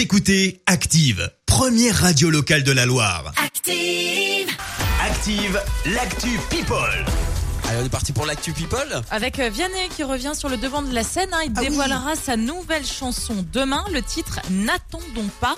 Vous écoutez Active, première radio locale de la Loire. Active. Active, l'actu People. Allez, on est parti pour l'actu people. Avec euh, Vianney qui revient sur le devant de la scène, hein, il Ah oui. dévoilera sa nouvelle chanson demain, le titre N'attendons pas.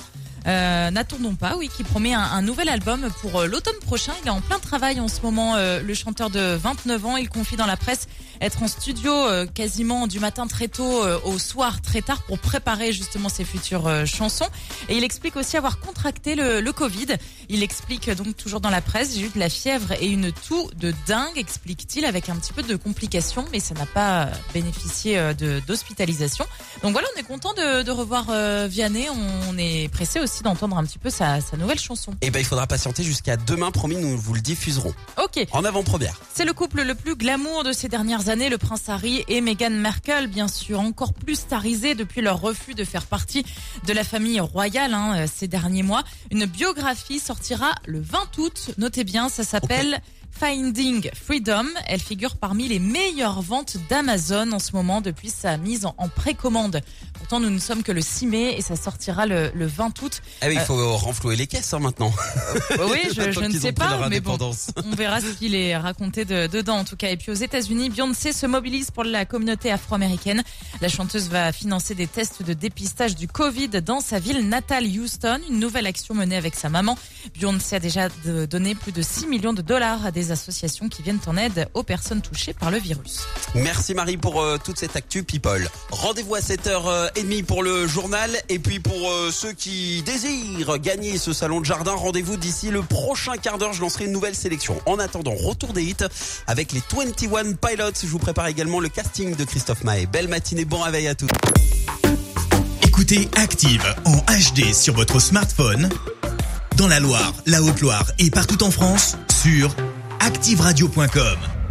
Euh, N'attendons pas, oui, qui promet un, un nouvel album pour euh, l'automne prochain. Il est en plein travail en ce moment, euh, le chanteur de 29 ans. Il confie dans la presse être en studio euh, quasiment du matin très tôt euh, au soir très tard pour préparer justement ses futures euh, chansons. Et il explique aussi avoir contracté le, le Covid. Il explique donc toujours dans la presse, j'ai eu de la fièvre et une toux de dingue, explique-t-il, avec un petit peu de complications, mais ça n'a pas bénéficié d'hospitalisation. Donc voilà, on est content de, de revoir Vianney. On est pressé aussi d'entendre un petit peu sa, sa nouvelle chanson. Et ben, il faudra patienter jusqu'à demain. Promis, nous vous le diffuserons Ok. en avant-première. C'est le couple le plus glamour de ces dernières années, le prince Harry et Meghan Markle, bien sûr, encore plus starisés depuis leur refus de faire partie de la famille royale hein, ces derniers mois. Une biographie sortira le 20 août. Notez bien, ça s'appelle Finding Freedom. Elle figure parmi les meilleures ventes d'Amazon en ce moment depuis sa mise en, précommande. Pourtant, nous ne sommes que le 6 mai et ça sortira le, le 20 août. Ah oui, il faut renflouer les caisses hein, maintenant. Oui, je, ne sais pas, mais bon. On verra ce qu'il est raconté de- dedans en tout cas. Et puis aux États-Unis, Beyoncé se mobilise pour la communauté afro-américaine. La chanteuse va financer des tests de dépistage du Covid dans sa ville natale Houston. Une nouvelle action menée avec sa maman. Beyoncé a déjà donné plus de 6 millions de dollars à des associations qui viennent en aide aux personnes touchées par le virus. Merci Marie pour euh, toute cette actu people. Rendez-vous à 7h30 pour le journal et puis pour euh, ceux qui désirent gagner ce salon de jardin, rendez-vous d'ici le prochain quart d'heure, je lancerai une nouvelle sélection. En attendant, retour des hits avec les 21 Pilots. Je vous prépare également le casting de Christophe Maé. Belle matinée, bon réveil à tous. Écoutez Active en HD sur votre smartphone, dans la Loire, la Haute-Loire et partout en France, sur activeradio.com.